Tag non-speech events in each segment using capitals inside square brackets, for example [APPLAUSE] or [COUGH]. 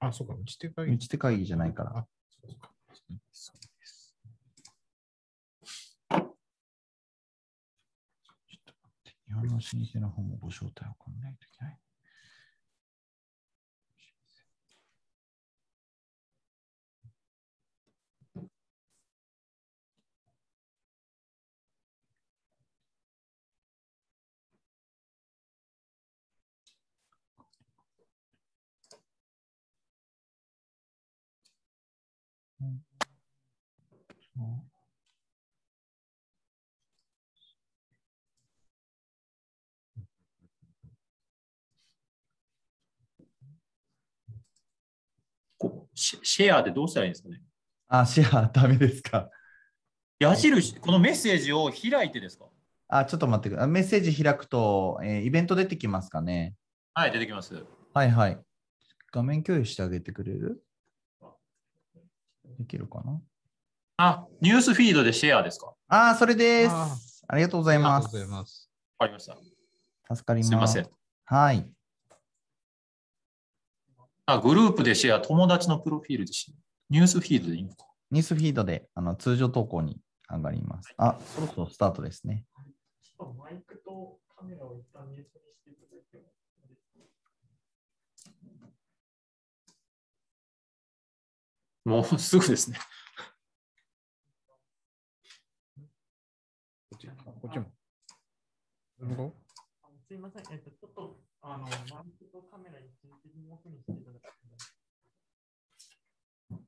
あ、そうか、打ち手が打ち手会議じゃないから。あ、そうか。そうです。ちょっと待って。日本の老舗の方もご招待を送らないといけない。こうシェシェアでどうしたらいいんですかね？あ、シェアダメですか？矢印、このメッセージを開いてですか？あ、ちょっと待ってください。メッセージ開くと、えーイベント出てきますかね？はい、出てきます。はいはい。画面共有してあげてくれる？できるかな？あ、ニュースフィードでシェアですか？あー、それです。あありがとうございます。ありがとうございます。わかりました。助かります。すいません。はい。あ、グループでシェア、友達のプロフィールでシェア。ニュースフィードでいいのか？ニュースフィードであの通常投稿に上がります。あ、そろそろスタートですね。マイクとカメラを一旦ミュートにしていただいてもいいですかもうすぐですね。こっちこっちも。すいません、えっと、ちょっと、あの、マイクとカメラ一時的にオフにしていただきたい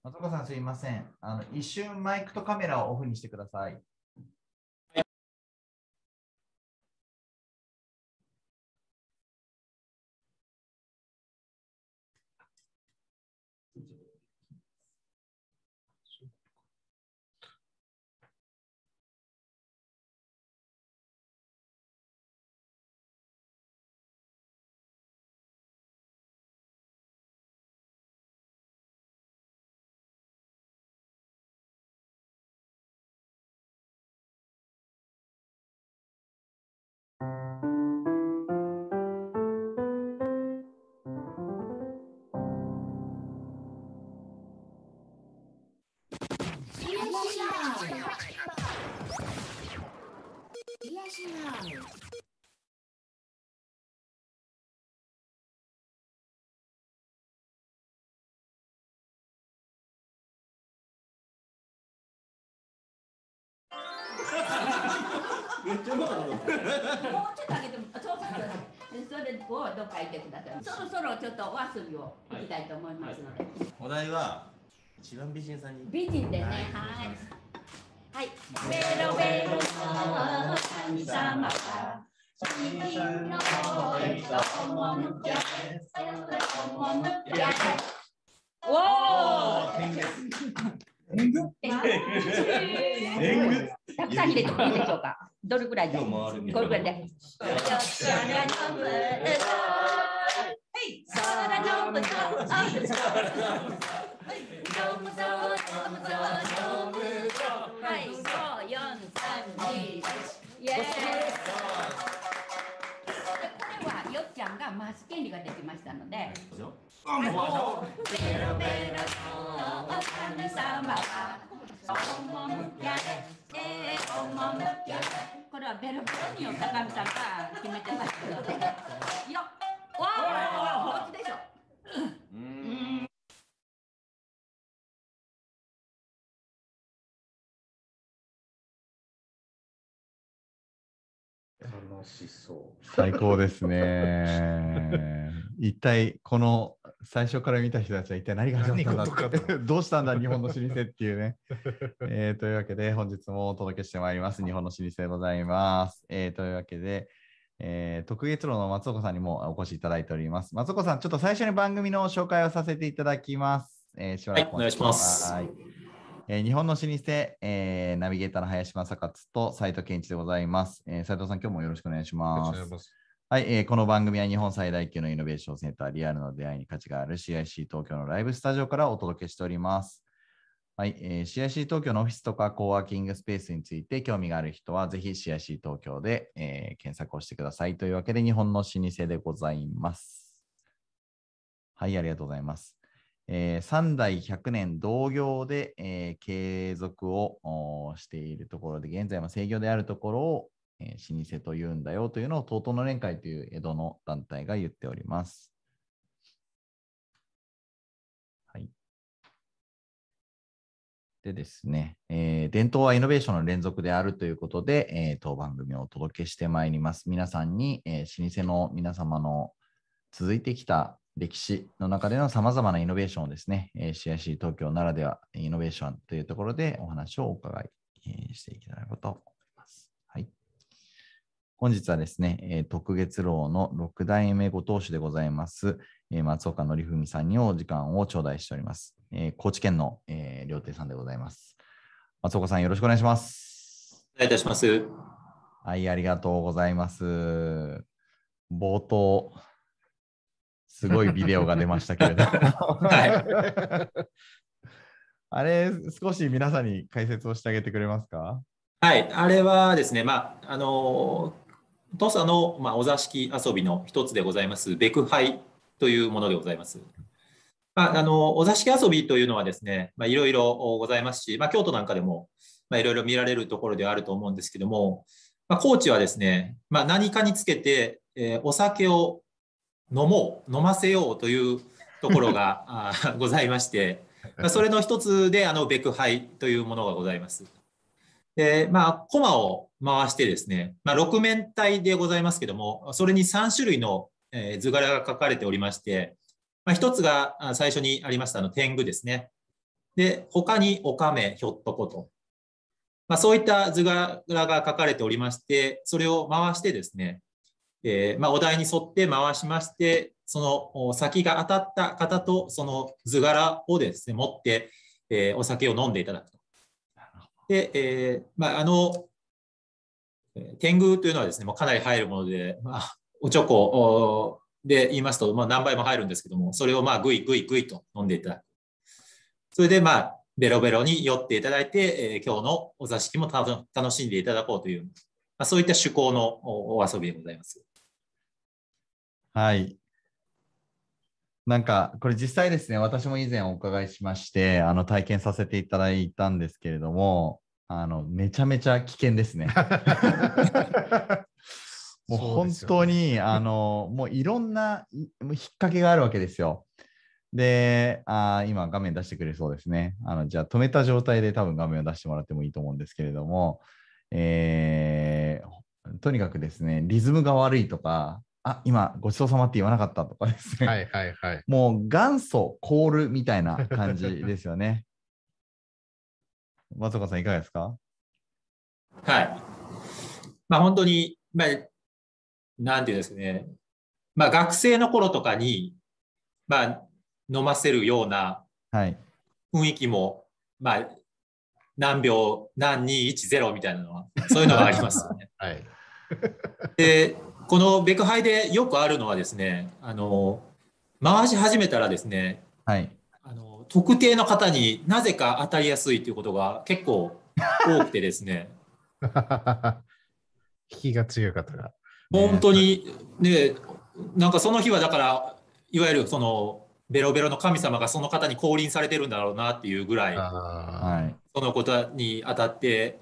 松岡さんすいません。あの一瞬マイクとカメラをオフにしてください。上げても、そうそうそう。でそれをどっか行ってください。そろそろちょっとお遊びを行きたいと思いますので。お題は一番美人さんに美人でね、はい。はい。ベロベロの神様が。おお。[LAUGHS] 天狗？天狗たくさん入れてもいいでしょうか？どれぐらいで？これぐらいで。はこれはよっちゃんが回す権利ができましたので。ベロベロの神様は赴き合いえー赴き合いこれはベロベロに高見さんが決めてますので。よっわあ、どっちでしょ。楽しそう。最高ですね。一体この最初から見た人たちは一体何が始まったんだ何事かって [LAUGHS] どうしたんだ日本の老舗っていうね。[LAUGHS] えーというわけで本日もお届けしてまいります日本の老舗でございます。えーというわけで、えー特月楼の松岡さんにもお越しいただいております。松岡さん、ちょっと最初に番組の紹介をさせていただきます。えーしばらくはいお願いしますはいえー日本の老舗、えーナビゲーターの林正勝と斉藤健一でございます。えー斉藤さん、今日もよろしくお願いし。ます。はい、えーこの番組は日本最大級のイノベーションセンター、リアルの出会いに価値がある CIC 東京のライブスタジオからお届けしております。はい、えー CIC 東京のオフィスとかコーワーキングスペースについて興味がある人は、ぜひ CIC 東京で、えー検索をしてください。というわけで、日本の老舗でございます。はい、ありがとうございます。えー、3代100年同業で、えー継続をしているところで、現在は制御であるところを、えー老舗と言うんだよというのを、東東の連会という江戸の団体が言っております。はい。でですね、えー伝統はイノベーションの連続であるということで、えー当番組をお届けしてまいります。皆さんに、えー老舗の皆様の続いてきた歴史の中でのさまざまなイノベーションをですね、えー CIC 東京ならではイノベーションというところでお話をお伺い、していけたらと思います。本日はですね、えー特月楼の6代目ご当主でございます、えー松岡則文さんにお時間を頂戴しております。えー高知県の、えー料亭さんでございます。松岡さんよろしくお願いします。お願いいたします。はい、ありがとうございます。冒頭、すごいビデオが出ましたけれども。[LAUGHS] は [LAUGHS] あれ、少し皆さんに解説をしてあげてくれますか？はい、あれはですね、まあ、あの、土佐の、まあ、お座敷遊びの一つでございます、ベクハイというものでございます。まあ、あの、お座敷遊びというのはですね、まあ、いろいろございますし、まあ、京都なんかでも、まあ、いろいろ見られるところではあると思うんですけども、まあ、高知はですね、まあ、何かにつけて、えーお酒を飲もう、飲ませようというところが [LAUGHS] あーございまして、まあそれの一つで、あの、ベクハイというものがございます。で、まあ、コマを回してですね、まあ、6面体でございますけども、それに3種類の、図柄が書かれておりまして、まあ、一つが最初にありましたの天狗ですね。で、他におかめ、ひょっとこと。まあ、そういった図柄が書かれておりまして、それを回してですね、えーまあ、お題に沿って回しまして、その先が当たった方とその図柄をですね、持って、えーお酒を飲んでいただくと。で、えーまあ、あの、天狗というのはですね、もうかなり入るもので、まあ、おちょこで言いますと、まあ、何倍も入るんですけども、それをまあぐいぐいぐいと飲んでいただく。それでまあ、ベロベロに酔っていただいて、えー今日のお座敷も楽しんでいただこうという、まあ、そういった趣向のお遊びでございます。はい。なんか、これ実際ですね、私も以前お伺いしまして、あの、体験させていただいたんですけれども、あの、めちゃめちゃ危険ですね。[LAUGHS] もう本当に、あの、もういろんないもう引っ掛けがあるわけですよ。で、あー今画面出してくれそうですね。あの、じゃあ止めた状態で多分画面を出してもらってもいいと思うんですけれども、えーとにかくですね、リズムが悪いとか、あ、今ごちそうさまって言わなかったとかですね。はいはいはい。もう元祖コールみたいな感じ [LAUGHS] ですよね。松岡さんいかがですか？はい。まあ本当に、まあ、なんていうんですかね。まあ学生の頃とかに、まあ飲ませるようなはい。雰囲気も、まあ何秒、何2、1、0みたいなのは、そういうのがありますよね。[LAUGHS] はい。で、このベクハイでよくあるのはですね、あの、回し始めたらですね、はい。あの特定の方になぜか当たりやすいということが結構多くてですね、[LAUGHS] 引きが強い方が。本当にね、なんかその日はだから、いわゆるそのベロベロの神様がその方に降臨されてるんだろうなっていうぐらい、あはい。そのことに当たって、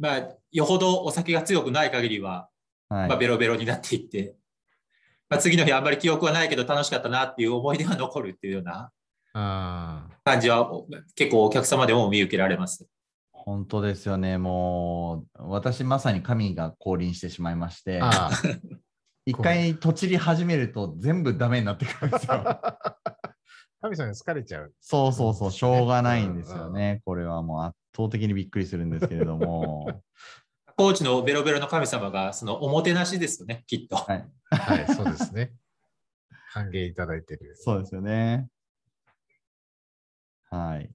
まあ、よほどお酒が強くない限りは、はい。まあ、ベロベロになっていって、まあ、次の日あんまり記憶はないけど楽しかったなっていう思い出が残るっていうような感じはお結構お客様でも見受けられます。本当ですよね。もう、私まさに神が降臨してしまいまして [LAUGHS] 一回とちり始めると全部ダメになってくるんですよ。ー。[LAUGHS] 神様に疲れちゃう。そうそうそう、しょうがないんですよね。これはもう圧倒的にびっくりするんですけれども。高知のベロベロの神様がそのおもてなしですよね、きっと。はい。はい、そうですね。[LAUGHS] 歓迎いただいてる。そうですよね。はい。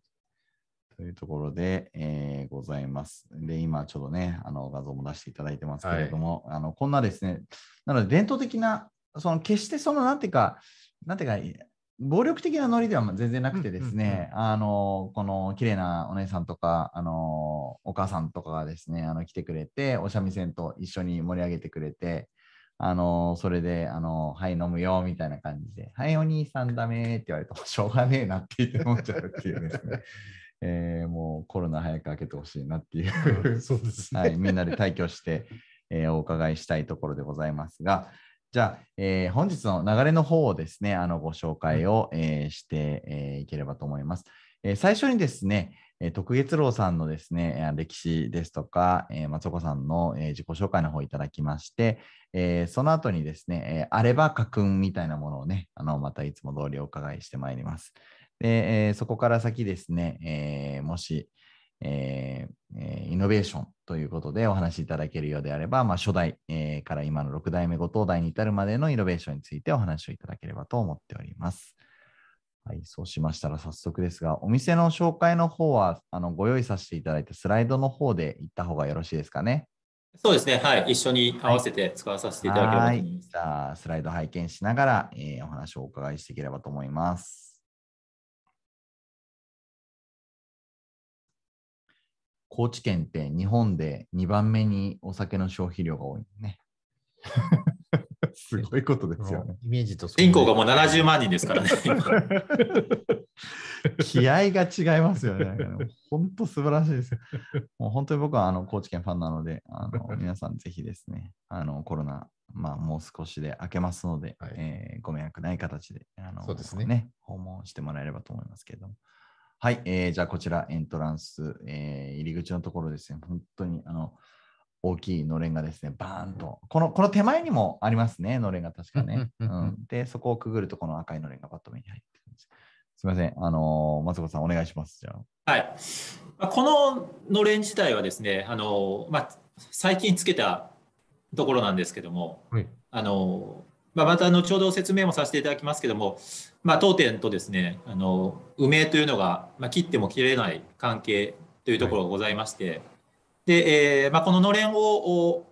というところで、えーございます。で、今ちょっとね、あの画像も出していただいてますけれども、あのこんなですね、なので伝統的な、その決してその、なんていうか、なんていうか、暴力的なノリでは全然なくてですね、あの、この綺麗なお姉さんとか、あの、お母さんとかがですね、あの来てくれて、お三味線と一緒に盛り上げてくれて、あの、それで、あの、はい、飲むよ、みたいな感じで、はい、お兄さんダメって言われると、しょうがねえなって言って飲んじゃうっていうですね。[LAUGHS] えーもうコロナ早く明けてほしいなっていう [LAUGHS] そうですね。はい、みんなで退去して、えーお伺いしたいところでございますが、じゃあ、えー本日の流れの方をですね、あのご紹介を、えーして、えーいければと思います。えー最初にですね、えー徳月郎さんのですね、えー歴史ですとか、えー松岡さんの、えー自己紹介の方をいただきまして、えーその後にですね、えーあれば書くんみたいなものをね、あのまたいつも通りお伺いしてまいります。で、えーそこから先ですね、えーもし、えーえーイノベーションということでお話しいただけるようであれば、まあ、初代、えーから今の6代目後藤代に至るまでのイノベーションについてお話をいただければと思っております。はい、そうしましたら早速ですが、お店の紹介の方はあのご用意させていただいたスライドの方で行った方がよろしいですかね？そうですね。はい。一緒に合わせて使わさせていただければと思います。はいじゃあ、スライド拝見しながら、えーお話をお伺いしていければと思います。高知県って日本で2番目にお酒の消費量が多いね。[LAUGHS] すごいことですよね。イメージと人口がもう70万人ですからね。[LAUGHS] 気合が違いますよね。本当素晴らしいですよ。もう本当に僕はあの高知県ファンなので、あの [LAUGHS] 皆さんぜひですね、あのコロナ、まあ、もう少しで明けますので、はいえーご迷惑ない形であのそうですね訪問してもらえればと思いますけれども。はい、えーじゃあこちらエントランス、えー入り口のところですね、本当にあの大きいのれんがですね、バーンと、このこの手前にもありますね、のれんが確かね。うんで、そこをくぐると、この赤いのれんがバッと目に入ってくるんです。すみません、あのー松岡さん、お願いします。じゃあ。はい。まあこののれん自体はですね、あの、まあ、最近つけたところなんですけども、はいあの、まあ、また後ほど説明もさせていただきますけども、まあ、当店とですね、あの、梅というのが、まあ、切っても切れない関係というところがございまして、で、えーまあ、こののれんをお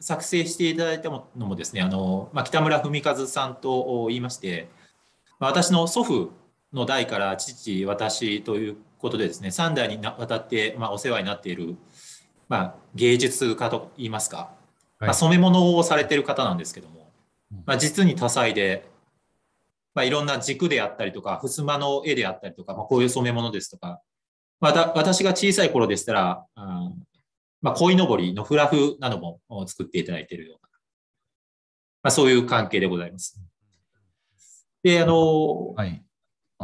作成していただいたのもですね、あの、まあ、北村文和さんと言いまして、まあ、私の祖父の代から父、私ということでですね、3代になわたって、まあ、お世話になっている、まあ、芸術家といいますか、まあ、染め物をされている方なんですけども、まあ、実に多彩で、まあ、いろんな軸であったりとか、襖の絵であったりとか、まあ、こういう染め物ですとか、また私が小さい頃でしたら、あーまあ、鯉のぼりのフラフなども作っていただいているような、まあ、そういう関係でございます。で、あの、はい。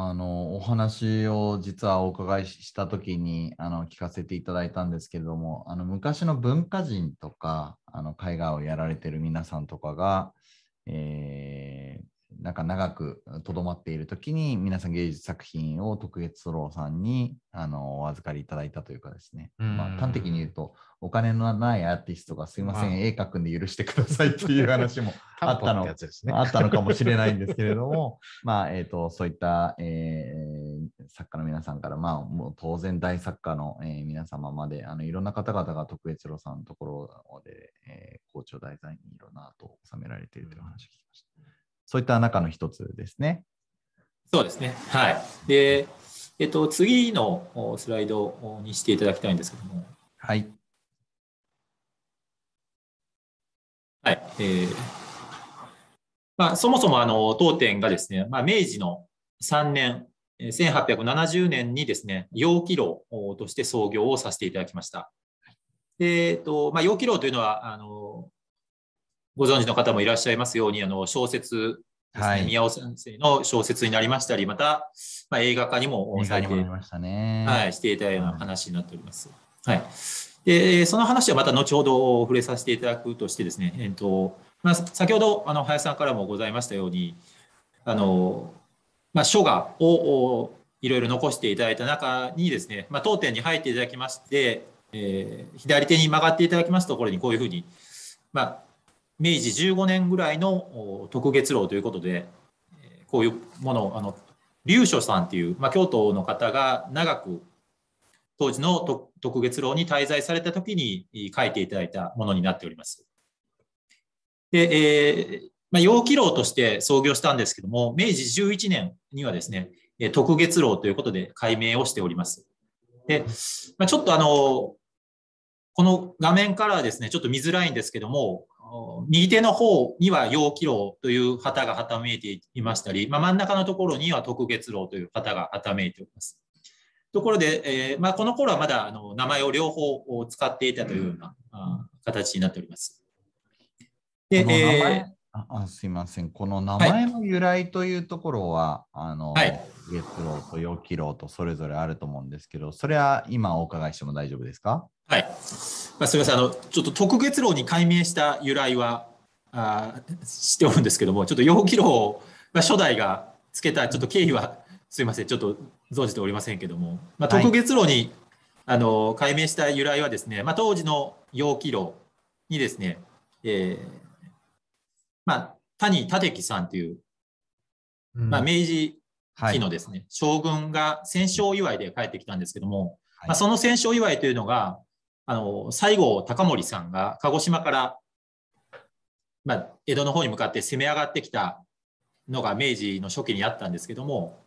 あの、お話を実はお伺いしたときにあの聞かせていただいたんですけれども、あの昔の文化人とか、あの海外をやられてる皆さんとかが、えーなんか長くとどまっているときに、皆さん芸術作品を特別ソロさんにあのお預かりいただいたというかですね、うんまあ、端的に言うと、お金のないアーティストがすいません、まあ絵描くんで許してくださいっていう話も [LAUGHS] あったの。あったのかもしれないんですけれども、[LAUGHS] まあ、えっ、と、そういった、えー作家の皆さんから、まあ、もう当然大作家の、えー皆様まで、あの、いろんな方々が特別路さんのところで、えー、校長題材にいろんなアートを収められているという話を聞きました。そういった中の一つですね。そうですね。はい。で、えっと、次のおスライドにしていただきたいんですけども、はい。はい。えーまあ、そもそもあの当店がですね、まあ、明治の3年、えー1870年にですね、陽気楼として創業をさせていただきました。で、えっと、まあ、陽気楼というのは、あの、ご存知の方もいらっしゃいますように、あの、小説ですね、はい宮尾先生の小説になりましたり、また、まあ、映画化にもされてにもなりましたね。はい、していたような話になっております。はい。で、その話はまた後ほど触れさせていただくとしてですね、えっと、まあ、先ほど、あの、林さんからもございましたように、あの、まあ、書画をおいろいろ残していただいた中にですね、まあ、当店に入っていただきまして、えー左手に曲がっていただきますところにこういうふうに、まあ、明治15年ぐらいの特月楼ということで、こういうものを、あの、龍書さんっていう、まあ、京都の方が長く当時の特月楼に滞在された時に書いていただいたものになっております。で、えーまあ、陽気楼として創業したんですけども、明治11年にはですね、特月楼ということで改名をしております。で、まあ、ちょっとあの、この画面からはですね、ちょっと見づらいんですけども、右手の方には陽気楼という旗がはためいていましたり、まあ、真ん中のところには特月楼という旗がはためいております。ところで、えーまあ、この頃はまだあの名前を両方使っていたというような、あ形になっております。で、えーああすいません。この名前の由来というところは、あの、はい月老と陽気老とそれぞれあると思うんですけど、それは今お伺いしても大丈夫ですか？はい。まあ、すみません。あの、ちょっと特月楼に解明した由来は、あー知っておるんですけども、ちょっと陽気楼、まあ、初代がつけた、ちょっと経緯は、すみません。ちょっと存じておりませんけども、まあ、はい特月楼に、あの、解明した由来はですね、まあ、当時の陽気楼にですね、えーまあ、谷立樹さんという、まあ、明治はい。期のですね、将軍が戦勝祝いで帰ってきたんですけども、はいまあ、その戦勝祝いというのが、あの西郷隆盛さんが鹿児島から、まあ、江戸の方に向かって攻め上がってきたのが明治の初期にあったんですけども、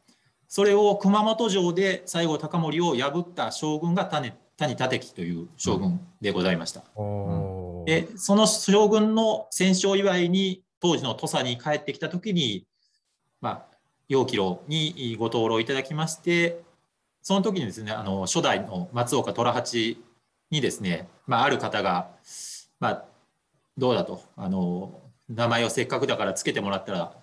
それを熊本城で西郷隆盛を破った将軍が谷谷立樹という将軍でございました。おーで、その将軍の戦勝祝いに、当時の土佐に帰ってきたときに、まあ、陽気楼にご登録いただきまして、その時にですね、あの初代の松岡虎八にですね、まあ、ある方が、まあ、どうだと、あの名前をせっかくだからつけてもらったら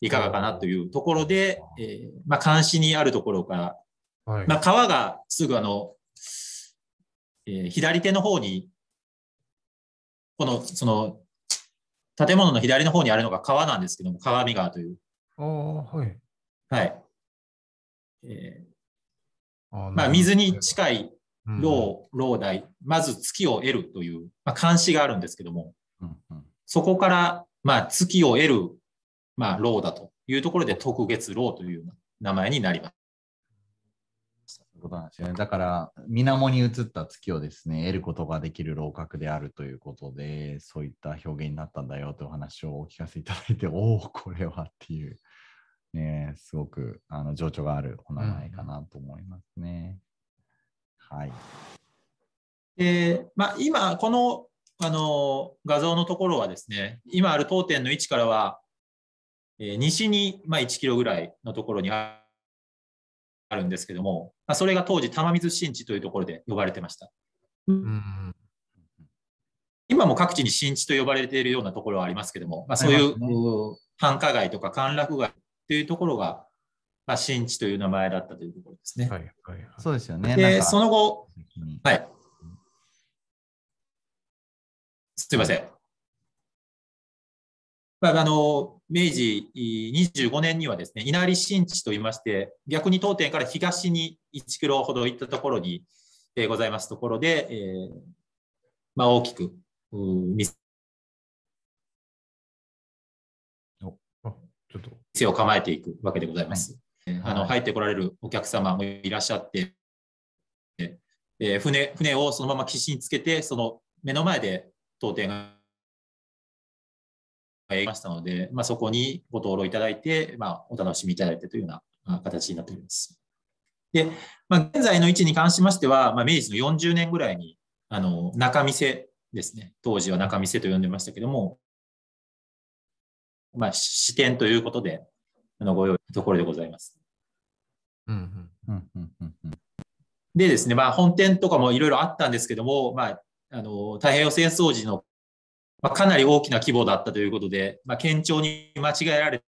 いかがかなというところで、えーまあ、監視にあるところから、はいまあ、川がすぐあの、えー左手の方に、この、その、建物の左の方にあるのが川なんですけども、川見川という。はい。はい。えあーーまあ、水に近いうん老、老大、まず月を得るという、まあ、監視があるんですけども、うんうんそこから、まあ、月を得る、まあ、老だというところで、特月老という名前になります。なんですよね。だから、水面に映った月をですね、得ることができる楼閣であるということで、そういった表現になったんだよというお話をお聞かせいただいて、[LAUGHS] おお、これはっていう、ね、すごくあの情緒があるお名前かなと思いますね。はい。で、まあ、今、この、あの、画像のところはですね、今ある当店の位置からは、えー西に、まあ、1キロぐらいのところにああるんですけども、まあ、それが当時、玉水新地というところで呼ばれてました。うん今も各地に新地と呼ばれているようなところはありますけども、まあ、そういう繁華街とか歓楽街というところが、まあ、新地という名前だったというところですね。はいはいはい。そうですよね。で、その後、はい。すいません。まあ、あの、明治25年にはですね、稲荷新地といいまして、逆に当店から東に1キロほど行ったところに、えーございますところで、えーまあ、大きく、うー店あちょっと。店を構えていくわけでございます。えーあのはい入ってこられるお客様もいらっしゃって、えー船船をそのまま岸につけて、その目の前で当店がやりましたので、まあ、そこにご登録いただいて、まあ、お楽しみいただいてというようなあ形になっております。で、まあ、現在の位置に関しましては、まあ、明治の40年ぐらいにあの中店ですね、当時は中店と呼んでましたけども、まあ、支店ということで、あのご用意のところでございます。うんうん。うんうんうんうん。でですね、まあ、本店とかもいろいろあったんですけども、まあ、あの太平洋戦争時の、まあ、かなり大きな規模だったということで、まあ、県庁に間違えられ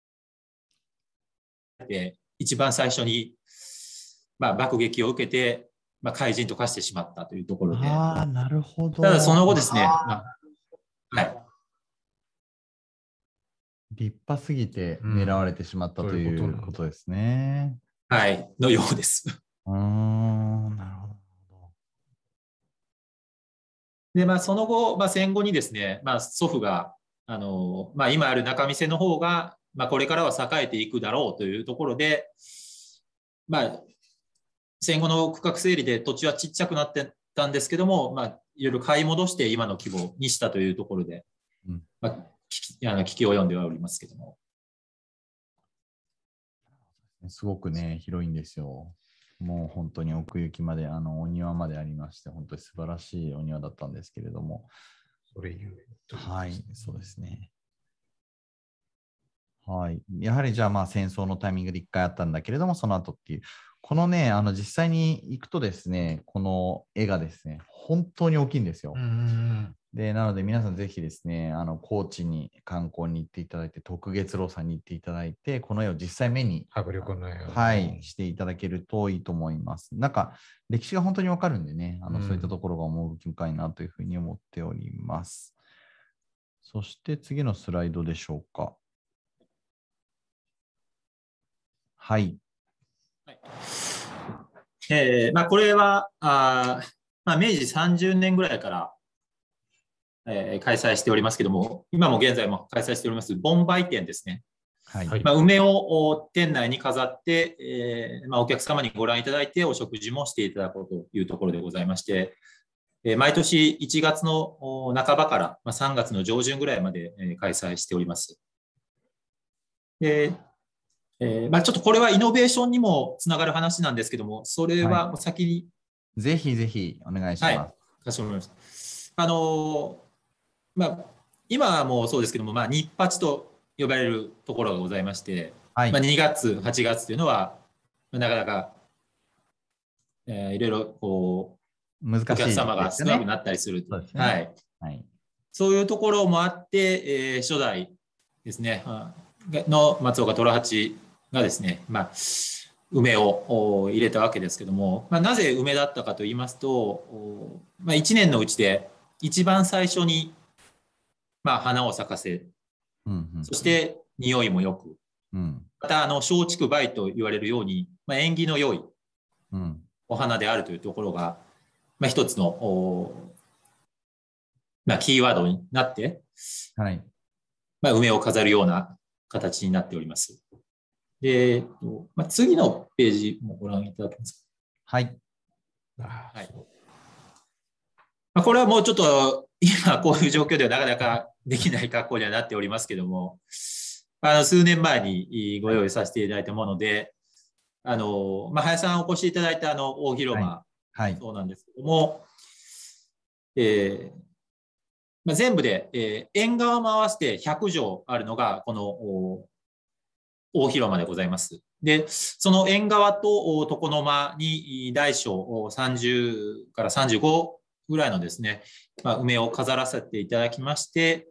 て、一番最初に、まあ、爆撃を受けて、まあ、怪人と化してしまったというところで、ああ、なるほど。ただその後ですね、まあはい、立派すぎて狙われてしまったうんといそうことですね。はい、のようです。うーん、なるほど。で、まあ、その後、まあ、戦後にですね、まあ、祖父が、あの、まあ、今ある仲見世の方が、まあ、これからは栄えていくだろうというところで、まあ、戦後の区画整理で土地はちっちゃくなってたんですけども、まあ、いろいろ買い戻して今の規模にしたというところで、うんまあ、聞きあの聞き及んではおりますけども。すごくね、広いんですよ。もう本当に奥行きまで、あのお庭までありまして、本当に素晴らしいお庭だったんですけれども、それゆえとうはい、そうですね。はい。やはりじゃあまあ戦争のタイミングで一回あったんだけれども、その後っていう。このね、あの実際に行くとですね、この絵がですね、本当に大きいんですよ。うん。で、なので皆さんぜひですね、あの高知に観光に行っていただいて、特月楼さんに行っていただいて、この絵を実際目に、迫力の絵をはい、していただけるといいと思います。なんか歴史が本当にわかるんでね、あのうんそういったところが趣深いなというふうに思っております。そして次のスライドでしょうか。はい。えーまあ、これは、あーまあ、明治30年ぐらいから、えー開催しておりますけども、今も現在も開催しております、盆梅店ですね。はい。はいまあ、梅をお店内に飾って、えーまあ、お客様にご覧いただいて、お食事もしていただこうというところでございまして、えー毎年1月のお半ばから、まあ、3月の上旬ぐらいまで、えー開催しております。でえーまあ、ちょっとこれはイノベーションにもつながる話なんですけども、それは先にぜひぜひお願いします。はいかしこまりました。あのーまあ、今はもうそうですけども、まあ、日八と呼ばれるところがございまして、はい。まあ、2月、8月というのは、まあなかなか、えーいろいろこうお難しいね。客様が少なくなったりするねはい、はい。そういうところもあって、えー初代ですね、あの松岡虎八がですね、まあ、梅をお入れたわけですけども、まあ、なぜ梅だったかと言いますと、おまあ、1年のうちで一番最初に、まあ、花を咲かせ、うんうん。そして匂いもよく、うん。またあの松竹梅と言われるように、まあ、縁起の良いうん。お花であるというところが、まあ、一つの、おまあ、キーワードになって、はい。まあ、梅を飾るような形になっております。で、えっとまあ、次のページもご覧いただけますか？はい。はいまあ、これはもうちょっと今こういう状況ではなかなかできない格好にはなっておりますけども、あの数年前にご用意させていただいたもので、あのまあ、林さんお越しいただいたあの大広間、はい。そうなんですけども、えーまあ、全部で、えー縁側も合わせて100畳あるのがこのお大広間でございます。で、その縁側とお床の間に大小お30から35ぐらいのですね、まあ、梅を飾らせていただきまして、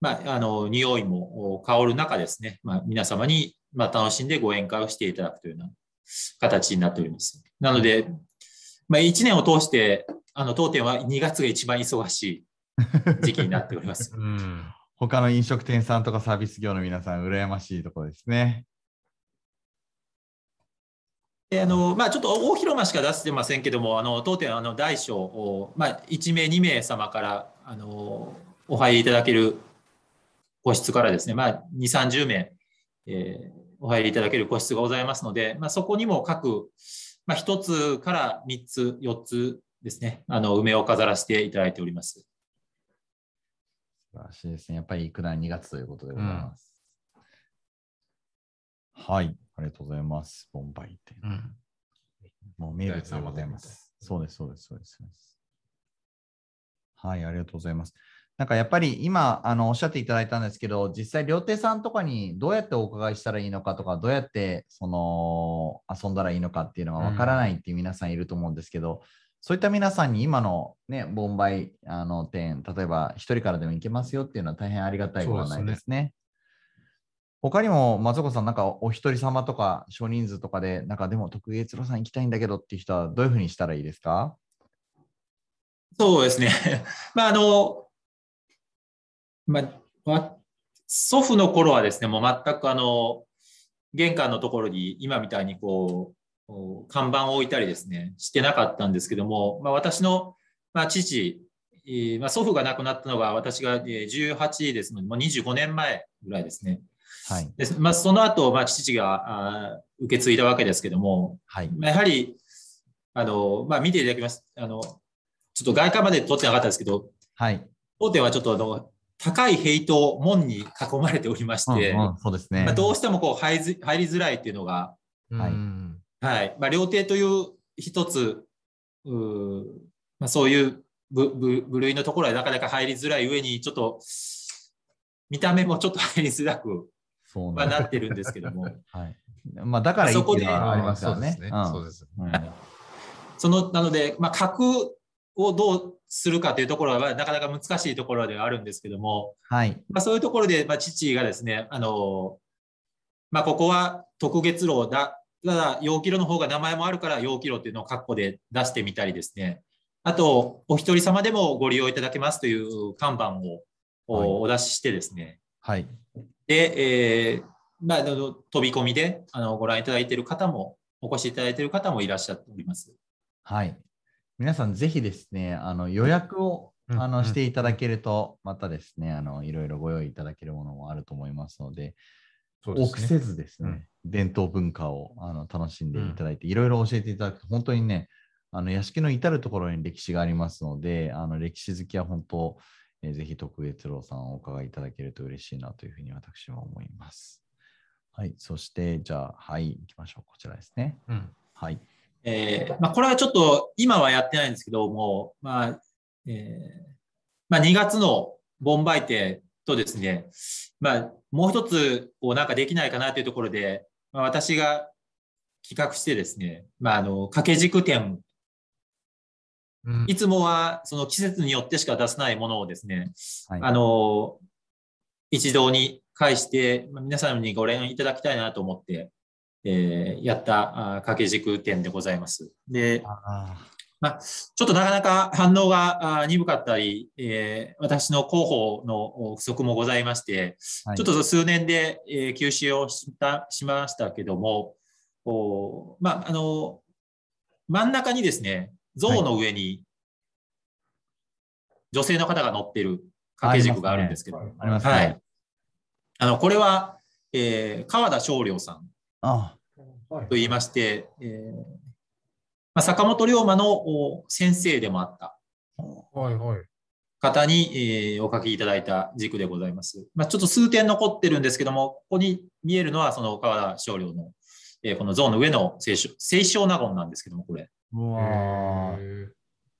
まあ、あの匂いもお香る中ですね、まあ、皆様にまあ楽しんでご宴会をしていただくというような形になっております。なので、まあ、1年を通して、あの当店は2月が一番忙しい [LAUGHS] 時期になっております。うん。他の飲食店さんとかサービス業の皆さん、羨ましいところですね。であのまあ、ちょっと大広間しか出してませんけども、あの当店はあの大小、おまあ、1名、2名様からあのお入りいただける個室からですね、まあ、2、30名、えーお入りいただける個室がございますので、まあ、そこにも各、まあ、1つから3つ、4つですね、あの梅を飾らせていただいております。素晴らしいですね。やっぱり九段2月ということでございます。はい。ありがとうございます。ボンバイ店。うん。もう名物でございます。そうです、そうです、そうです。はい、ありがとうございます。なんかやっぱり今あのおっしゃっていただいたんですけど、実際料亭さんとかにどうやってお伺いしたらいいのかとか、どうやってその遊んだらいいのかっていうのがわからないっていう皆さんいると思うんですけど、そういった皆さんに今のね、ボンバイあの店、例えば一人からでも行けますよっていうのは大変ありがたいご案内ですね。他にも松岡さん、なんかお一人様とか少人数とかで、なんかでも徳月郎さん行きたいんだけどっていう人はどういうふうにしたらいいですか？そうですね。[LAUGHS] まあ、あの、まあ、祖父の頃はですね、もう全くあの、玄関のところに今みたいにこう、看板を置いたりですね、してなかったんですけども、まあ、私の、まあ、父、えーまあ、祖父が亡くなったのが私が18ですので、もう25年前ぐらいですね。はい。でまあ、その後、まあ、父があー受け継いだわけですけども、はい。まあやはり、あの、まあ、見ていただきます。あの、ちょっと外観まで撮ってなかったですけど、はい。当店はちょっとあの、高い塀と門に囲まれておりまして、うんうんそうですね。まあ、どうしてもこう入りづ入りづらいっていうのが、はいうんはい。まあ、料亭という一つ、うーまあ、そういう部部部類のところはなかなか入りづらい上に、ちょっと見た目もちょっと入りづらくそう。はなってるんですけども、はい。まあ、だからいいっていうのはありますよね。そうですね。そうです。うんそのなので、まあ、核をどうするかというところはなかなか難しいところではあるんですけども、はい。まあ、そういうところで、まあ、父がですね、あのまあ、ここは特月楼だ、ただ、陽気炉の方が名前もあるから、陽気炉っていうのを括弧で出してみたりですね、あと、お一人様でもご利用いただけますという看板をおお出ししてですね、はい。で、えーまあ、あの飛び込みであのご覧いただいている方も、お越しいただいている方もいらっしゃっております。はい。皆さん、ぜひですね、あの予約をあのしていただけると、またですね、あのいろいろご用意いただけるものもあると思いますので、そうですね臆せずですね、うん伝統文化をあの楽しんでいただいて、いろいろ教えていただくと、本当にね、あの屋敷の至るところに歴史がありますので、あの歴史好きは本当、えーぜひ特別郎さんをお伺いいただけると嬉しいなというふうに私は思います。はい、そして、じゃあ、はい、行きましょう。こちらですね。うん。はい。えーまあ、これはちょっと今はやってないんですけども、まあえーまあ、2月のボンバイ店とですね、まあ、もう一つこうなんかできないかなというところで、まあ、私が企画してですね、まあ、あの掛け軸店うん。いつもはその季節によってしか出さないものをですね、はい。あの一堂に会して、まあ皆さんにご連絡いただきたいなと思って、えーやった掛け軸店でございます。で、あまあ、ちょっとなかなか反応が鈍かったり、えー私の広報のお不足もございまして、ーはい。ちょっと数年で、えー休止をしたしましたけども、おまあ、あの真ん中にですね、像の上に女性の方が乗ってる掛け軸があるんですけど、ありますね。はい。あのこれは、えー川田少良さんあと言いまして、えーまあ、坂本龍馬のお先生でもあったはいはい。方に、えーお書きいただいた軸でございます。まあ、ちょっと数点残ってるんですけども、ここに見えるのはその川田少良の、えーこの像の上の清少清少納言なんですけども、これ。うわー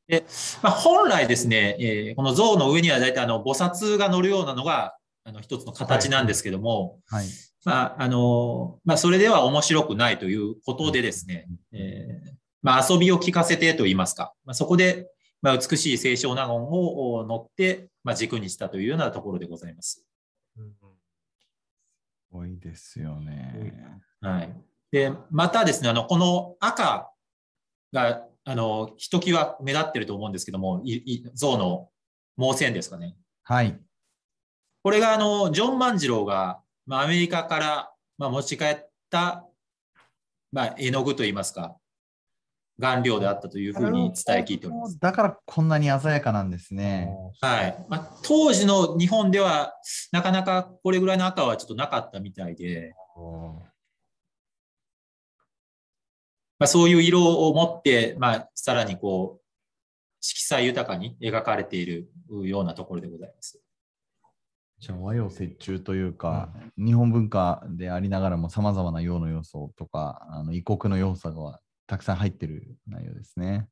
へまあ、本来ですね、えーこの像の上には大体あの菩薩が乗るようなのがあの一つの形なんですけども、はい。まああのまあ、それでは面白くないということでですね、えーまあ、遊びを聞かせてと言いますか、まあ、そこで、まあ、美しい清少納言をお乗って、まあ、軸にしたというようなところでございます。ーうんすごいですよね。はい、でまたですねあの、この赤があのひときわ目立ってると思うんですけども、いい像の毛線ですかね。はい。これがあのジョン万次郎が、まあ、アメリカから、まあ、持ち帰った、まあ、絵の具といいますか、顔料であったというふうに伝え聞いております。だからこんなに鮮やかなんですね。はいまあ、当時の日本では、なかなかこれぐらいの赤はちょっとなかったみたいで、まあ、そういう色を持って、まあ、さらにこう色彩豊かに描かれているようなところでございます。じゃあ和洋折衷というか、日本文化でありながらもさまざまな洋の要素とかあの異国の要素がたくさん入ってる内容ですね。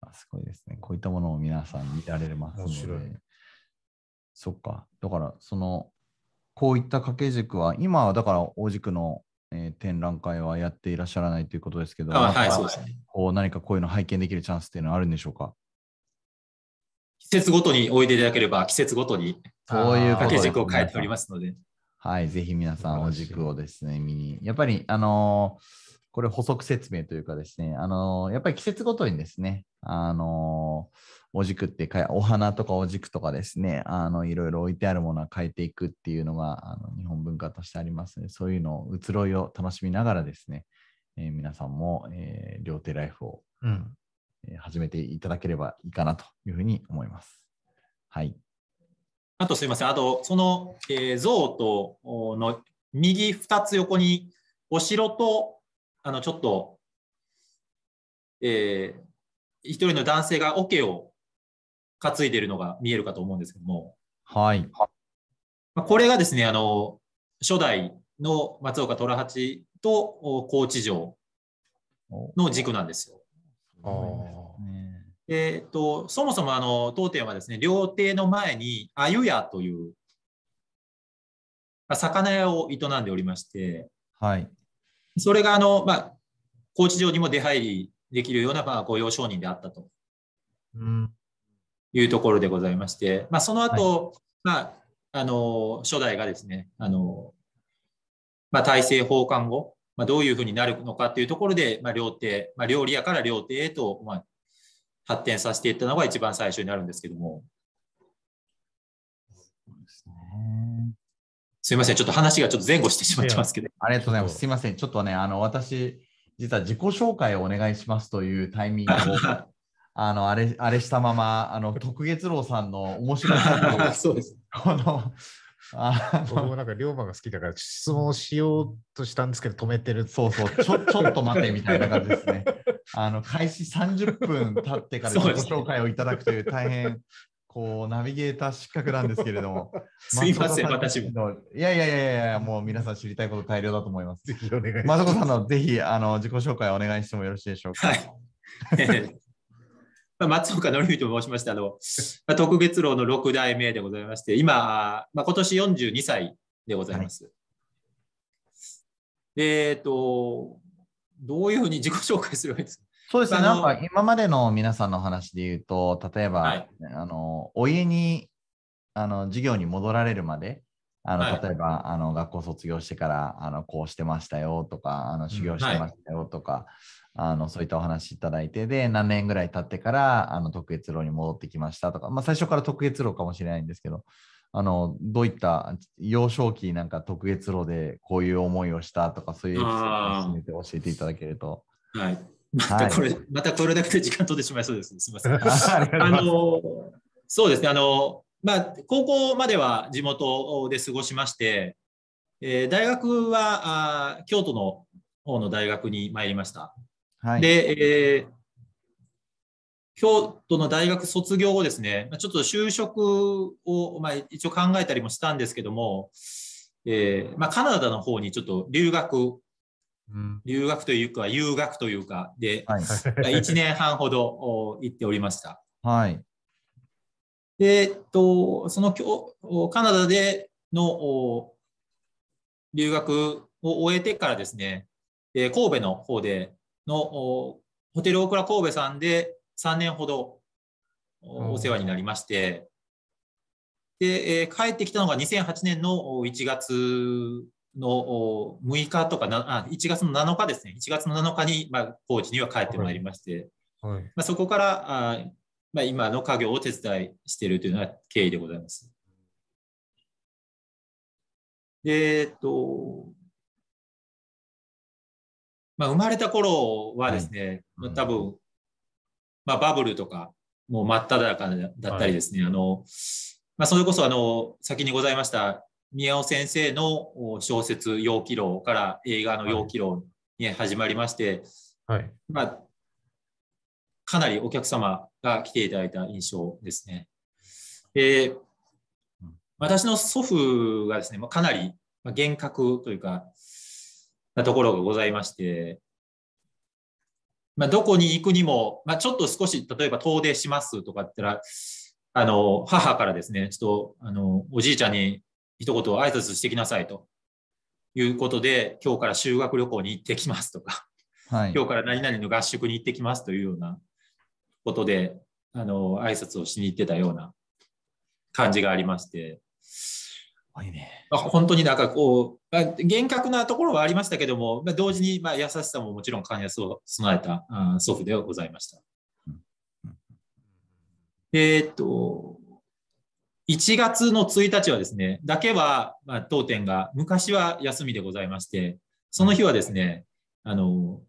あすごいですね。こういったものを皆さん見られますの面白いで。そっか。だから、その、こういった掛け軸は、今はだから大軸の、えー展覧会はやっていらっしゃらないということですけど、あはい、そうですね。こう何かこういうの拝見できるチャンスっていうのはあるんでしょうか？季節ごとにおいでいただければ、季節ごとにそういう掛け軸を書いておりますので。はい、ぜひ皆さん、お軸をですね、見に。やっぱり、あのーこれ補足説明というかですね、あのーやっぱり季節ごとにですね、あのーお軸ってか、お花とかお軸とかですね、あの、いろいろ置いてあるものは変えていくっていうのが、あの日本文化としてありますので、そういうのを移ろいを楽しみながらですね、えー皆さんも、えー両手ライフを、うん。えー始めていただければいいかなというふうに思います。はい。あとすいません、あと、その、えー像とおの右2つ横に、お城と、あの、ちょっと、えー一人の男性が桶を担いでいるのが見えるかと思うんですけども、はい。まあこれがですね、あの、初代の松岡虎八とお高知城の軸なんですよ。えーっとそもそもあの当店はですね、料亭の前に鮎屋というまあ魚屋を営んでおりまして、はい。それがあの、まあ、高知城にも出入りできるような、まあ、御用商人であったとうん。いうところでございまして、まあ、その後、まあ、あの初代がですね、あのまあ、大政奉還後、まあ、どういうふうになるのかというところで、まあ、料亭、まあ、料理屋から料亭へと、まあ、発展させていったのが一番最初になるんですけども、すいません、ちょっと話がちょっと前後してしまってますけど。ありがとうございます。すいません。ちょっとね、あの、私、実は自己紹介をお願いしますというタイミングを、あの、あれ、あれしたまま、あの、徳月郎さんの面白さと、[LAUGHS] そうです。この、あの僕もなんか龍馬が好きだから質問しようとしたんですけど止めてる。そうそう、ちょちょっと待てみたいな感じですね。あの開始30分経ってから自己紹介をいただくという大変こうナビゲーター失格なんですけれども。[LAUGHS] すいません、私も。のいやいやいやいやもう皆さん知りたいこと大量だと思います。ぜひお願いします。さんのぜひあの自己紹介をお願いしてもよろしいでしょうか。はい。[LAUGHS] えーまあ松岡紀之と申しまして、あの、まあ、徳月楼の六代目でございまして、今、まあ、今年42歳でございます。で、えっと、どういうふうに自己紹介すればいいですか？そうですね、なんか今までの皆さんの話で言うと、例えば、はい。あのお家にあの授業に戻られるまで、あのはい。例えばあの学校卒業してからあのこうしてましたよとか、あの修行してましたよとか、あのそういったお話いただいて、で、何年ぐらい経ってからあの特月楼に戻ってきましたとか、まあ、最初から特月楼かもしれないんですけど、あのどういった幼少期なんか特月楼でこういう思いをしたとか、そういうエピソードを含めて教えていただけると。はい。また [LAUGHS] これ、またこれだけで時間取ってしまいそうです。すみません。[LAUGHS] あの、そうですね、あの、まあ、高校までは地元で過ごしまして、えー大学はあー京都の方の大学に参りました。はい、で、えー京都の大学卒業後ですね、まあちょっと就職を、まあ、一応考えたりもしたんですけども、えーまあ、カナダの方にちょっと留学、うん留学というか、留学というか、で、はい。1年半ほどお行っておりました。はい。で、えっと、そのカナダでのお留学を終えてからですね、えー神戸の方でのおホテルオークラ神戸さんで3年ほどおお世話になりまして、で、えー帰ってきたのが2008年のお1月のお6日とかな、あ1月の7日ですね、1月の7日に、まあ、高知には帰ってまいりまして、はい。まあ、そこからあー、まあ、今の家業をお手伝いしているというのは経緯でございます。で、えっと、まあ、生まれた頃はですね、まあ多分、まあ、バブルとか、もう真っ只中だったりですね、あの、まあ、それこそ、あの、先にございました、宮尾先生のお小説、陽気楼から映画の陽気楼に始まりまして、はい。まあ、かなりお客様が来ていただいた印象ですね。で私の祖父がですね、まあかなりまあ厳格というか、なところがございまして、まあ、どこに行くにも、まあ、ちょっと少し、例えば遠出しますとかって言ったら、あの、母からですね、ちょっと、あの、おじいちゃんに一言挨拶してきなさいと。いうことで、今日から修学旅行に行ってきますとか、はい。今日から何々の合宿に行ってきますというようなことで、あの、挨拶をしに行ってたような感じがありまして、いいね。まあ本当になんかこう、まあ厳格なところはありましたけども、まあ、同時にまあ優しさももちろん寛安を備えたあー祖父ではございました。えーっと、1月の1日はですね、だけは、まあ、当店が昔は休みでございまして、その日はですね、あの、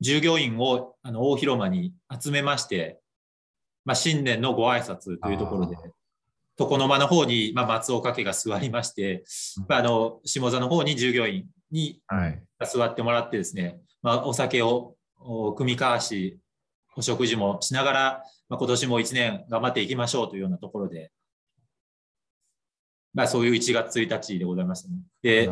従業員をあの大広間に集めまして、まあ、新年のご挨拶というところで床の間の方に、まあ、松岡家が座りまして、まあ、あの下座の方に従業員にはい。座ってもらってですね、まあ、お酒をお酌み交わし、お食事もしながら、まあ、今年も1年頑張っていきましょうというようなところで、まあ、そういう1月1日でございましたね。で、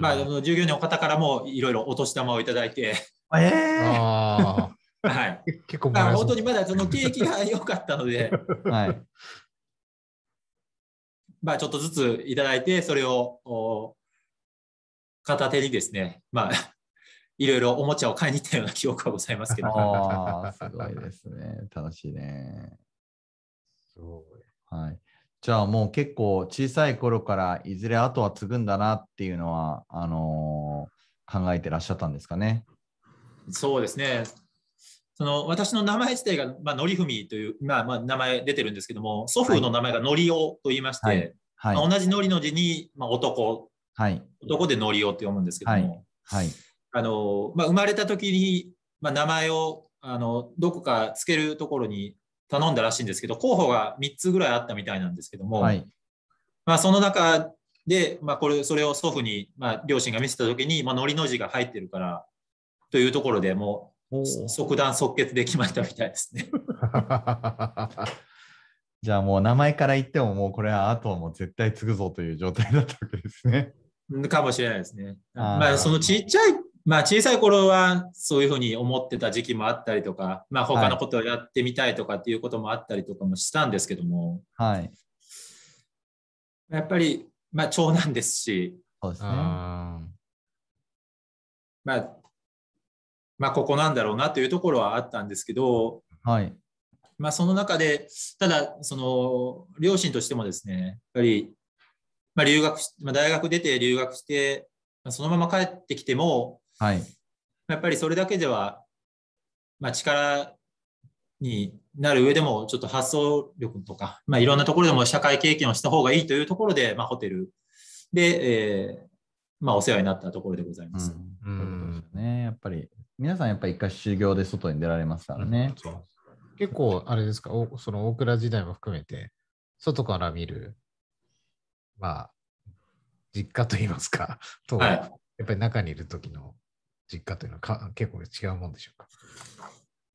まあ、従業員の方からもいろいろお年玉をいただいて、ええ [LAUGHS] あはい。結構本当にまだその景気が良かったので、はい。まあ、ちょっとずついただいて、それをお片手にですね、まあ、[LAUGHS] いろいろおもちゃを買いに行ったような記憶はございますけど、ああ、すごいですね。楽しいね。すごいはい。じゃあもう結構小さい頃からいずれ後は継ぐんだなっていうのは、あのー考えてらっしゃったんですかね？そうですね。その私の名前自体が、まあ、のりふみという、まあ、まあ名前出てるんですけども、祖父の名前がのりおと言いまして、はいはい。まあ同じのりの字に、まあ、男、はい。男でのりおって読むんですけども、はい。あのまあ、生まれた時に、まあ、名前をあのどこかつけるところに頼んだらしいんですけど、候補が3つぐらいあったみたいなんですけども、はい。まあ、その中で、まあ、これそれを祖父に、まあ、両親が見せた時に、まあ、のりの字が入ってるからというところでもう即断即決で決まったみたいですね。[LAUGHS] じゃあもう名前から言ってももうこれは後はもう絶対継ぐぞという状態だったわけですね。かもしれないですね。あーまあ、そのちっちゃい、まあ、小さい頃はそういうふうに思ってた時期もあったりとか、まあ、他のことをやってみたいとかっていうこともあったりとかもしたんですけども、はい。やっぱり、まあ、長男ですし、そうですね。あまあ、まあ、ここなんだろうなというところはあったんですけど、はい。まあ、その中で、ただ、その、両親としてもですね、やっぱり、まあ、留学し、まあ、大学出て留学して、まあそのまま帰ってきても、はい。やっぱりそれだけでは、まあ、力になる上でも、ちょっと発想力とか、まあ、いろんなところでも社会経験をした方がいいというところで、まあ、ホテルで、えーまあ、お世話になったところでございます。うん。そういうことですよね。やっぱり、皆さんやっぱり一回修行で外に出られますからね。そう。結構、あれですか、おその大倉時代も含めて、外から見る、まあ、実家といいますか、[LAUGHS] と、はい。やっぱり中にいる時の実家というのはか結構違うもんでしょうか？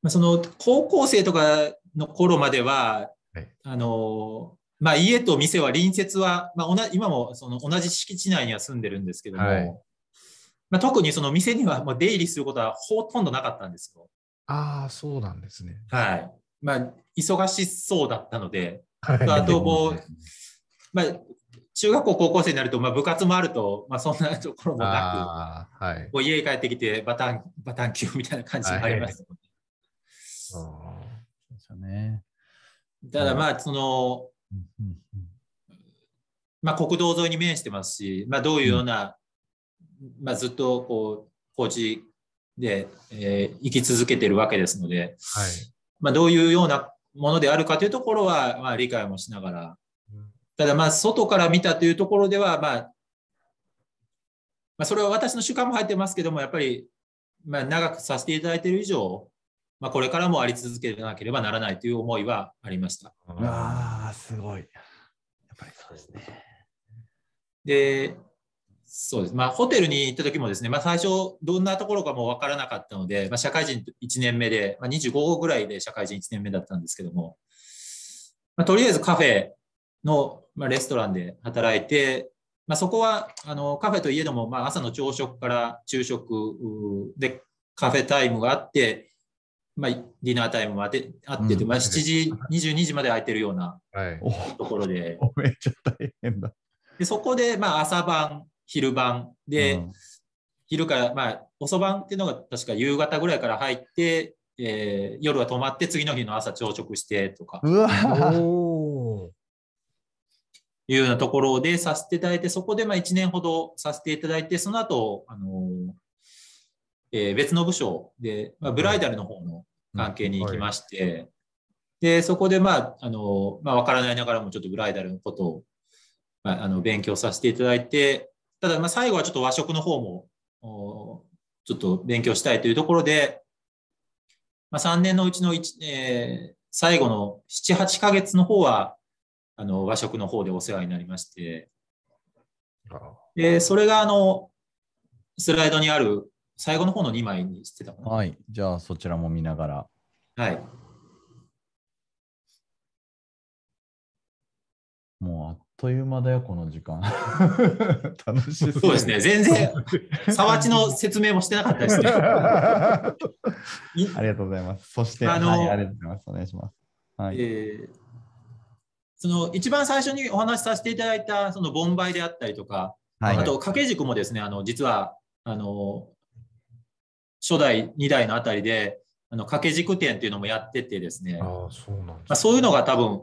まあ、その高校生とかの頃までは、はい。あのまあ、家と店は隣接は、まあ、同じ今もその同じ敷地内には住んでるんですけども、はいまあ、特にその店にはもう出入りすることはほとんどなかったんですよ。ああ、そうなんですね。はいまあ、忙しそうだったので、はいあともう、[LAUGHS] まあ、中学校、高校生になると、まあ、部活もあると、まあ、そんなところもなああ、はいく、。こう家に帰ってきてバタン、バタン級みたいな感じもあります。あそうですよね。ただまあ、その、うんうんうんまあ、国道沿いに面してますし、まあ、どういうような、まあ、ずっとこう高知で、えー生き続けてるわけですので、ーはい。まあ、どういうようなものであるかというところは、まあ、理解もしながら、ただまあ外から見たというところでは、まあ、まあ、それは私の主観も入ってますけども、やっぱり、まあ、長くさせていただいている以上、まあ、これからもあり続けなければならないという思いはありました。ああ、すごい。やっぱりそうですね。で、そうです。まあ、ホテルに行った時もですね、まあ、最初、どんなところかも分からなかったので、まあ、社会人1年目で、まあ、25ぐらいで社会人1年目だったんですけども、まあ、とりあえずカフェの、まあ、レストランで働いて、まあ、そこはあのカフェといえども、まあ、朝の朝食から昼食うでカフェタイムがあって、まあ、ディナータイムもあってあってて、うんまあ、7時、22時まで空いてるようなところで、[LAUGHS] おめっちゃ大変だ。でそこで、まあ、朝晩、昼晩。で、うん。昼から、まあ、遅番っていうのが確か夕方ぐらいから入って、えー夜は泊まって、次の日の朝朝食してとか。[LAUGHS] いうようなところでさせていただいて、そこでまあ1年ほどさせていただいて、その後、あのえー別の部署で、まあ、ブライダルの方の関係に行きまして、で、そこでまあ、あの、まあ、わからないながらもちょっとブライダルのことを、まあ、あの勉強させていただいて、ただまあ最後はちょっと和食の方も、おちょっと勉強したいというところで、まあ、3年のうちの1、えー最後の7、8ヶ月の方は、あの和食の方でお世話になりまして、あでそれがあのスライドにある最後の方の2枚にしてたかな。はい。じゃあそちらも見ながら。はい。もう圧という間だよ、この時間。[LAUGHS] 楽しそうですね、全然、さわちの説明もしてなかったですね。[LAUGHS] ありがとうございます。そして、あのはい、ありがとうございます。お願いします。はい。えーその一番最初にお話しさせていただいたそのボンバイであったりとか、はいあと掛け軸もですね、あの実はあの初代、2代のあたりであの掛け軸展っていうのもやっててですね、まああ、そうなんですあ、そういうのが多分、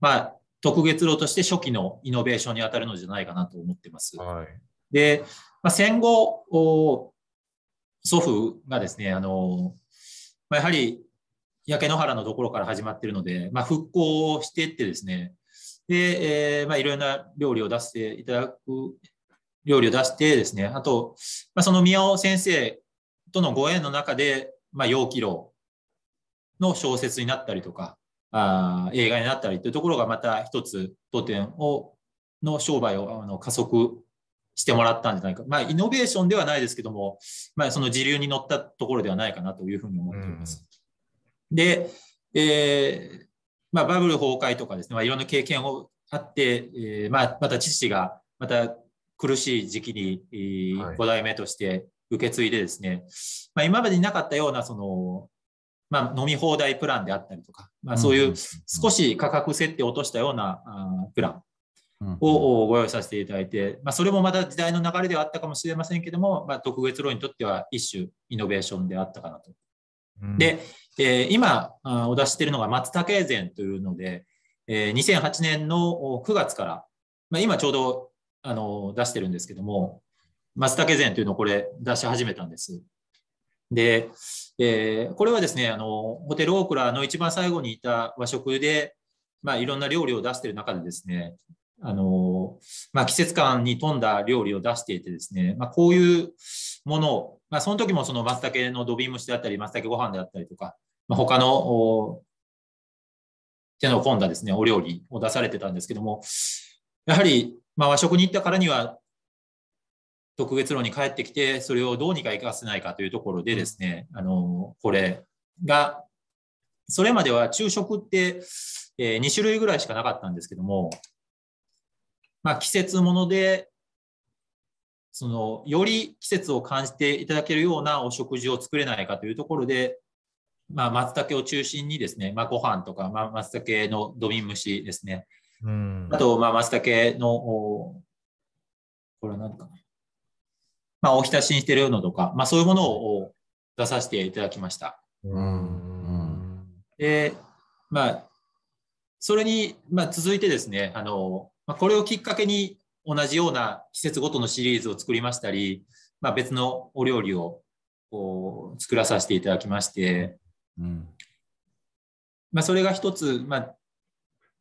まあ、特月炉として初期のイノベーションに当たるのじゃないかなと思ってます。はい。で、まあ、戦後、お祖父がですね、あのまあ、やはり焼け野原のところから始まっているので、まあ、復興をしていってですね、で、えーまあ、いろんな料理を出していただく、料理を出してですね、あと、まあ、その宮尾先生とのご縁の中で、まあ、陽気楼の小説になったりとか、あー映画になったりというところがまた一つ当店をの商売をあの加速してもらったんじゃないか。まあ、イノベーションではないですけども、まあ、その時流に乗ったところではないかなというふうに思っております。で、えーまあ、バブル崩壊とかですね、まあ、いろんな経験をあって、えーまあ、また父がまた苦しい時期に、えーはい5代目として受け継いでですね、まあ、今までになかったようなその、まあ、飲み放題プランであったりとか、まあ、そういう少し価格設定を落としたようなプランうんをご用意させていただいて、まあ、それもまた時代の流れではあったかもしれませんけども、まあ、特別ローにとっては一種イノベーションであったかなと。うん、で、えー今お出ししているのが松茸膳というので、えー2008年のお9月から、まあ、今ちょうどあの出してるんですけども、松茸膳というのをこれ出し始めたんです。で、えーこれはですね、あのホテルオークラの一番最後にいた和食で、まあ、いろんな料理を出している中でですね、あのまあ、季節感に富んだ料理を出していてですね、まあ、こういうものを、まあ、その時もその松茸の土瓶蒸しであったり、松茸ご飯であったりとか、まあ、他の手の込んだですね、お料理を出されてたんですけども、やはり、ま、和食に行ったからには、特別炉に帰ってきて、それをどうにか活かせないかというところでですね、あの、これが、それまでは昼食って、え2種類ぐらいしかなかったんですけども、まあ、季節もので、その、より季節を感じていただけるようなお食事を作れないかというところで、まあ、松茸を中心にですね、まあ、ご飯とか、まあ、松茸の土瓶蒸しですね、うん。あと、まあ、松茸の、おこれは何かな。まあ、お浸しにしてるのとか、まあ、そういうものをお出させていただきました。うん。で、まあ、それに、まあ、続いてですね、あの、まあ、これをきっかけに同じような季節ごとのシリーズを作りましたり、まあ、別のお料理をこう作らさせていただきまして、うん。まあ、それが一つ、まあ、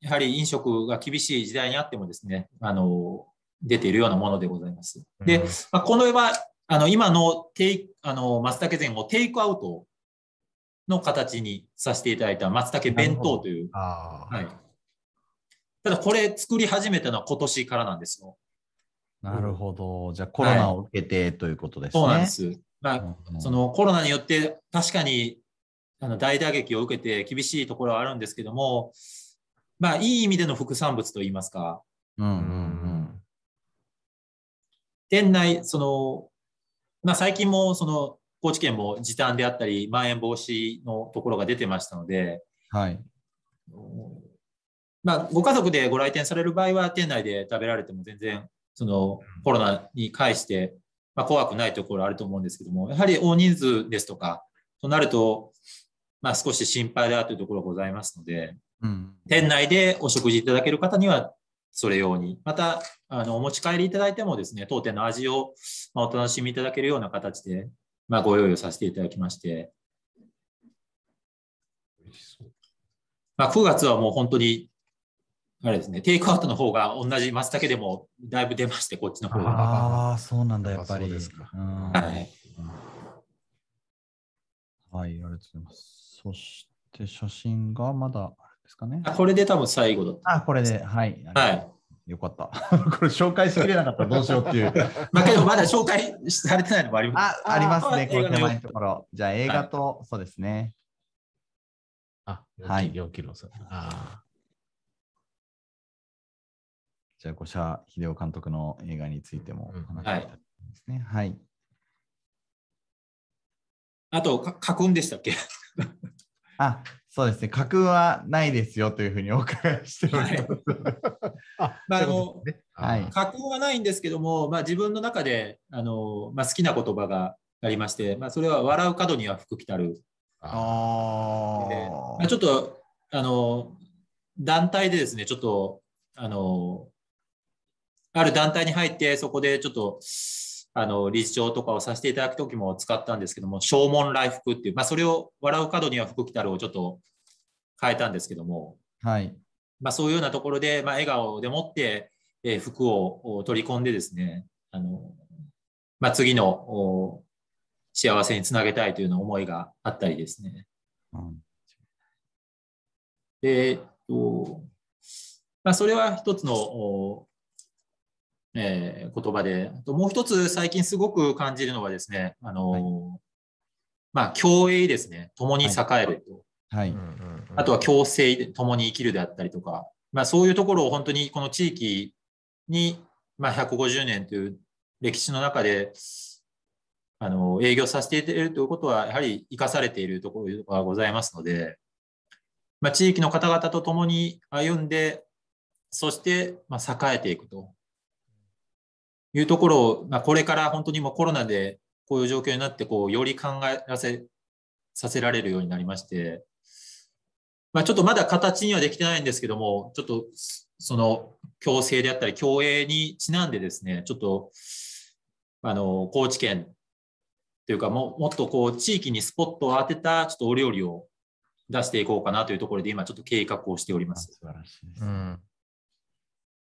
やはり飲食が厳しい時代にあってもですね、あの、出ているようなものでございます。で、うんまあ、この絵は、あの、今のテイあの松茸膳をテイクアウトの形にさせていただいた松茸弁当という。はい。ただ、これ作り始めたのは今年からなんですよ。なるほど。じゃあコロナを受けてということですね。そうなんです。まあ、うんそのコロナによって確かにあの大打撃を受けて厳しいところはあるんですけども、まあ、いい意味での副産物といいますか、うんううんん店内、その、まあ、最近もその高知県も時短であったり、まん延防止のところが出てましたので、うん。はい。まあ、ご家族でご来店される場合は、店内で食べられても全然、そのコロナに関して、まあ、怖くないところあると思うんですけども、やはり大人数ですとか、となると、まあ、少し心配だというところがございますので、うん店内でお食事いただける方には、それ用に、また、あの、お持ち帰りいただいてもですね、当店の味を、まあ、お楽しみいただけるような形で、まあ、ご用意をさせていただきまして、美味しそうまあ、9月はもう本当に、あれですね、テイクアウトの方が同じ松茸でもだいぶ出まして、こっちの方が。ああ、そうなんだ、やっぱり。あそうですかうんはい。はい、ありがとうございます。そして写真がまだあですかね。あこれで多分最後だった。あ、これで、はい。はい。よかった。[LAUGHS] これ紹介しきれなかったらどうしようっていう。[LAUGHS] まあ、けどまだ紹介されてないのもあります。あ、ありますね、この手前映画のところ。じゃあ映画と、そうですね。あ、はい4キロ。あじゃあ、五社秀夫監督の映画についてもうん話しただきますね。はい。あと、か書くんでしたっけ？[LAUGHS] あ、そうですね。架空はないですよというふうにお伺いしております。[LAUGHS] あ、まあそういうことですねはいあ架空はないんですけども、まあ、自分の中であの、まあ、好きな言葉がありまして、まあ、それは笑う角には福来たる。あまあ、ちょっとあの団体でですね、ちょっとあのある団体に入って、そこでちょっとあの理事長とかをさせていただくときも使ったんですけども、正門来福っていう、まあ、それを笑う角には福来たるをちょっと変えたんですけども、はい。まあ、そういうようなところで、まあ、笑顔でもって、えー服をお取り込んでですね、あのまあ、次のお幸せにつなげたいというような思いがあったりですね。うんで、えっとまあ、それは一つの、おえー言葉で、あともう一つ最近すごく感じるのはですね、あのまあ、共栄ですね、共に栄えると。はい。うんうんうん。あとは共生で共に生きるであったりとか、まあ、そういうところを本当にこの地域に、まあ、150年という歴史の中であの営業させていただいるということはやはり生かされているところがございますので、まあ、地域の方々と共に歩んでそしてまあ栄えていくというところを、まあ、これから本当にもうコロナでこういう状況になってこうより考えらせさせられるようになりまして、まあ、ちょっとまだ形にはできてないんですけども、ちょっとその共生であったり、共栄にちなんでですね、ちょっとあの高知県というかも、もっとこう地域にスポットを当てたちょっとお料理を出していこうかなというところで、今ちょっと計画をしております。素晴らしいです。うん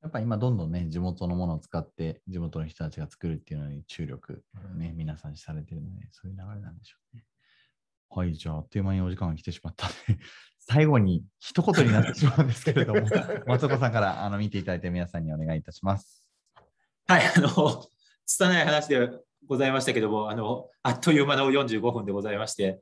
やっぱ今どんどんね、地元のものを使って、地元の人たちが作るっていうのに注力、ね、皆さんされてるので、そういう流れなんでしょうね。はい、じゃあ、あっという間にお時間が来てしまったので、[LAUGHS] 最後に一言になってしまうんですけれども、[LAUGHS] 松岡さんからあの見ていただいて皆さんにお願いいたします。はい、あの、拙い話でございましたけども、あの、あっという間の45分でございまして、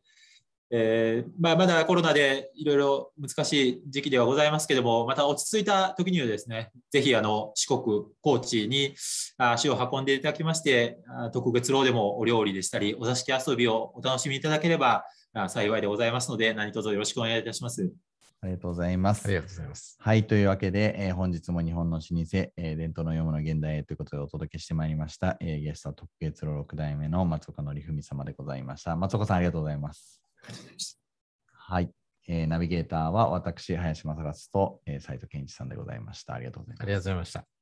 えーまあ、まだコロナでいろいろ難しい時期ではございますけども、また落ち着いた時にはですね、ぜひあの四国、高知にあ足を運んでいただきまして、あ特別楼でもお料理でしたり、お座敷遊びをお楽しみいただければあ幸いでございますので、何卒よろしくお願いいたします。ありがとうございます。ありがとうございます。はい、というわけで、えー本日も日本の老舗、えー伝統の読むの現代へということでお届けしてまいりました、えーゲストは特別楼6代目の松岡典文様でございました。松岡さん、ありがとうございます。はい、えーナビゲーターは私、林正勝と、えー斉藤健一さんでございました。ありがとうございましたありがとうございました。